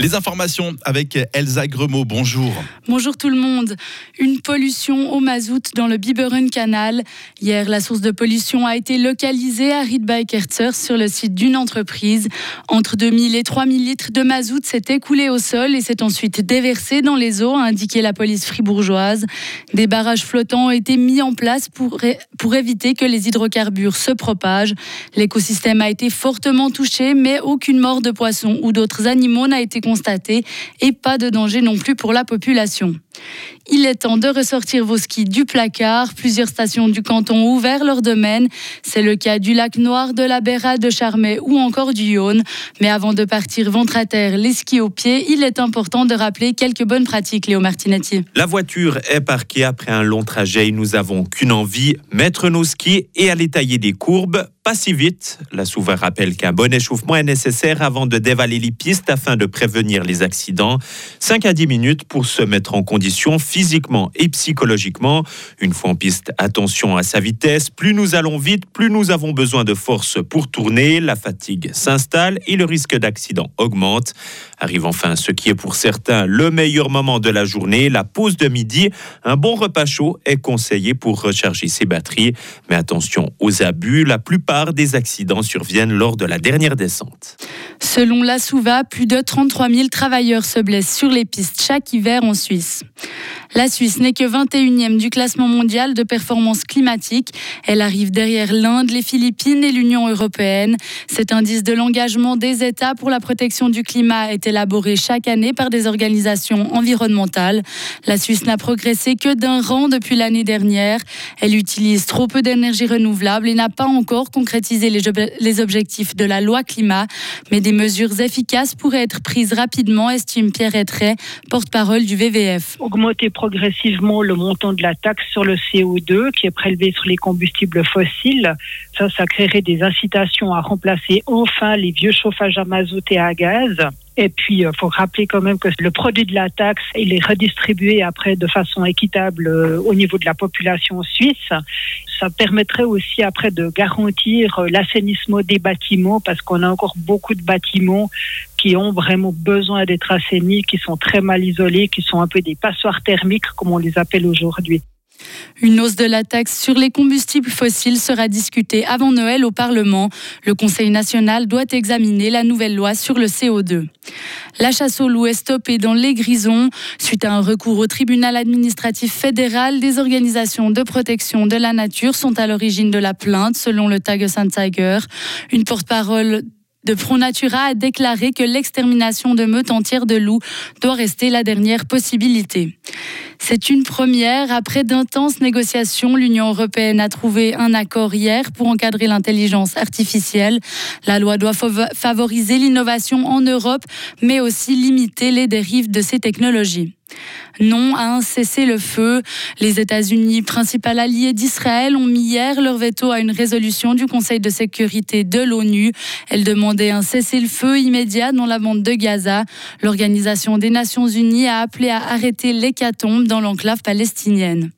Les informations avec Elsa Gremaud. Bonjour. Bonjour tout le monde. Une pollution au mazout dans le Biberen Canal. Hier, la source de pollution a été localisée à Riedbeikerzer sur le site d'une entreprise. Entre 2000 et 3000 litres de mazout s'est écoulé au sol et s'est ensuite déversé dans les eaux, a indiqué la police fribourgeoise. Des barrages flottants ont été mis en place pour, pour éviter que les hydrocarbures se propagent. L'écosystème a été fortement touché, mais aucune mort de poissons ou d'autres animaux n'a été constatée et pas de danger non plus pour la population. Il est temps de ressortir vos skis du placard. Plusieurs stations du canton ont ouvert leur domaine. C'est le cas du lac Noir, de la Béra, de Charmey ou encore du Yonne. Mais avant de partir ventre à terre, les skis au pied, il est important de rappeler quelques bonnes pratiques, Léo Martinetti. La voiture est parquée après un long trajet et nous avons qu'une envie, mettre nos skis et aller tailler des courbes pas si vite. La souverain rappelle qu'un bon échauffement est nécessaire avant de dévaler les pistes afin de prévenir les accidents. 5 à 10 minutes pour se mettre en condition physiquement et psychologiquement. Une fois en piste, attention à sa vitesse. Plus nous allons vite, plus nous avons besoin de force pour tourner. La fatigue s'installe et le risque d'accident augmente. Arrive enfin ce qui est pour certains le meilleur moment de la journée, la pause de midi. Un bon repas chaud est conseillé pour recharger ses batteries. Mais attention aux abus, la plupart des accidents surviennent lors de la dernière descente. Selon la Souva, plus de 33 000 travailleurs se blessent sur les pistes chaque hiver en Suisse. La Suisse n'est que 21e du classement mondial de performance climatique. Elle arrive derrière l'Inde, les Philippines et l'Union européenne. Cet indice de l'engagement des États pour la protection du climat est élaboré chaque année par des organisations environnementales. La Suisse n'a progressé que d'un rang depuis l'année dernière. Elle utilise trop peu d'énergie renouvelable et n'a pas encore concrétisé les objectifs de la loi climat. Mais des mesures efficaces pourraient être prises rapidement, estime Pierre Ettray, porte-parole du VVF progressivement le montant de la taxe sur le CO2 qui est prélevé sur les combustibles fossiles. Ça, ça créerait des incitations à remplacer enfin les vieux chauffages à mazout et à gaz. Et puis, il euh, faut rappeler quand même que le produit de la taxe, il est redistribué après de façon équitable euh, au niveau de la population suisse. Ça permettrait aussi après de garantir euh, l'assainissement des bâtiments parce qu'on a encore beaucoup de bâtiments qui ont vraiment besoin d'être assainis, qui sont très mal isolés, qui sont un peu des passoires thermiques, comme on les appelle aujourd'hui. Une hausse de la taxe sur les combustibles fossiles sera discutée avant Noël au Parlement. Le Conseil national doit examiner la nouvelle loi sur le CO2. La chasse au loup est stoppée dans les Grisons. Suite à un recours au tribunal administratif fédéral, des organisations de protection de la nature sont à l'origine de la plainte, selon le Tag Tiger. Une porte-parole de ProNatura a déclaré que l'extermination de meutes entières de loups doit rester la dernière possibilité. C'est une première. Après d'intenses négociations, l'Union européenne a trouvé un accord hier pour encadrer l'intelligence artificielle. La loi doit favoriser l'innovation en Europe, mais aussi limiter les dérives de ces technologies. Non à un cessez-le-feu. Les États-Unis, principal allié d'Israël, ont mis hier leur veto à une résolution du Conseil de sécurité de l'ONU. Elle demandait un cessez-le-feu immédiat dans la bande de Gaza. L'Organisation des Nations Unies a appelé à arrêter l'hécatombe dans l'enclave palestinienne.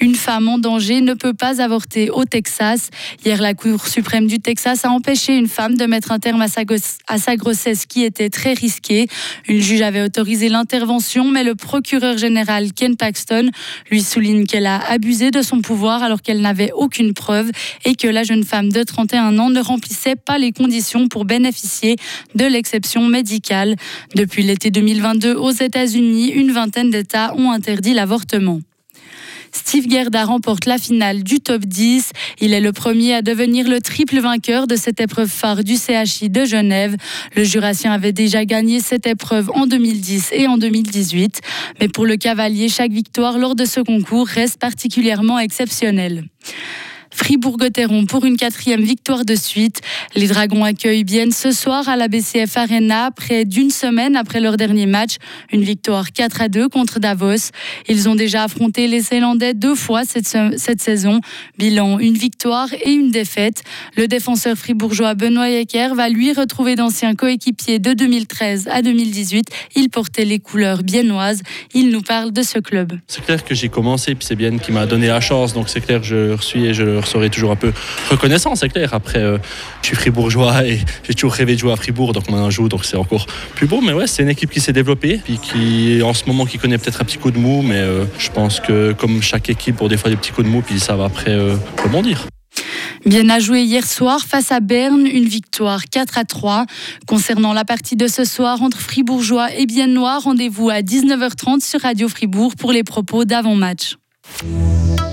Une femme en danger ne peut pas avorter au Texas. Hier, la Cour suprême du Texas a empêché une femme de mettre un terme à sa, à sa grossesse qui était très risquée. Une juge avait autorisé l'intervention, mais le procureur général Ken Paxton lui souligne qu'elle a abusé de son pouvoir alors qu'elle n'avait aucune preuve et que la jeune femme de 31 ans ne remplissait pas les conditions pour bénéficier de l'exception médicale. Depuis l'été 2022, aux États-Unis, une vingtaine d'États ont interdit l'avortement. Steve Gerda remporte la finale du top 10. Il est le premier à devenir le triple vainqueur de cette épreuve phare du CHI de Genève. Le Jurassien avait déjà gagné cette épreuve en 2010 et en 2018. Mais pour le cavalier, chaque victoire lors de ce concours reste particulièrement exceptionnelle. Fribourg-Gotteron pour une quatrième victoire de suite. Les Dragons accueillent Bienne ce soir à la BCF Arena, près d'une semaine après leur dernier match. Une victoire 4 à 2 contre Davos. Ils ont déjà affronté les Zélandais deux fois cette, saison. Bilan, une victoire et une défaite. Le défenseur fribourgeois Benoît Ecker va lui retrouver d'anciens coéquipiers de 2013 à 2018. Il portait les couleurs biennoises. Il nous parle de ce club. C'est clair que j'ai commencé, puis c'est Bienne qui m'a donné la chance. Donc c'est clair, je reçois et je serai toujours un peu reconnaissant, c'est clair. Après, je suis fribourgeois et j'ai toujours rêvé de jouer à Fribourg, donc maintenant je joue, donc c'est encore plus beau. Mais ouais, c'est une équipe qui s'est développée, puis qui en ce moment qui connaît peut-être un petit coup de mou, mais je pense que comme chaque équipe, pour des fois des petits coups de mou, puis ça va après rebondir. Bien à jouer hier soir face à Berne, une victoire 4 à 3. Concernant la partie de ce soir entre Fribourgeois et Biennois, rendez-vous à 19h30 sur Radio Fribourg pour les propos d'avant-match.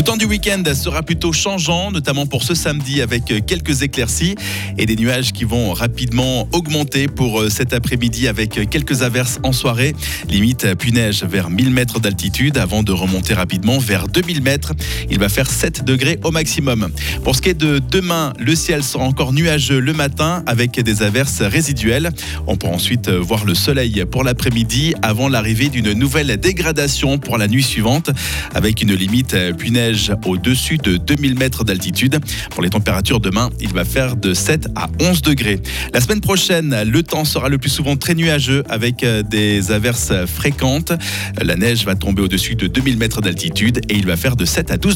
Le temps du week-end sera plutôt changeant, notamment pour ce samedi avec quelques éclaircies et des nuages qui vont rapidement augmenter pour euh, cet après-midi avec quelques averses en soirée. Limite puis-neige vers 1000 mètres d'altitude avant de remonter rapidement vers 2000 mètres. Il va faire 7 degrés au maximum. Pour ce qui est de demain, le ciel sera encore nuageux le matin avec des averses résiduelles. On pourra ensuite voir le soleil pour l'après-midi avant l'arrivée d'une nouvelle dégradation pour la nuit suivante avec une limite au-dessus de 2000 mètres d'altitude. Pour les températures demain, il va faire de 7 à 11 degrés. La semaine prochaine, le temps sera le plus souvent très nuageux avec euh, des averses fréquentes. La neige va tomber au-dessus de 2000 mètres d'altitude et il va faire de 7 à 12 degrés.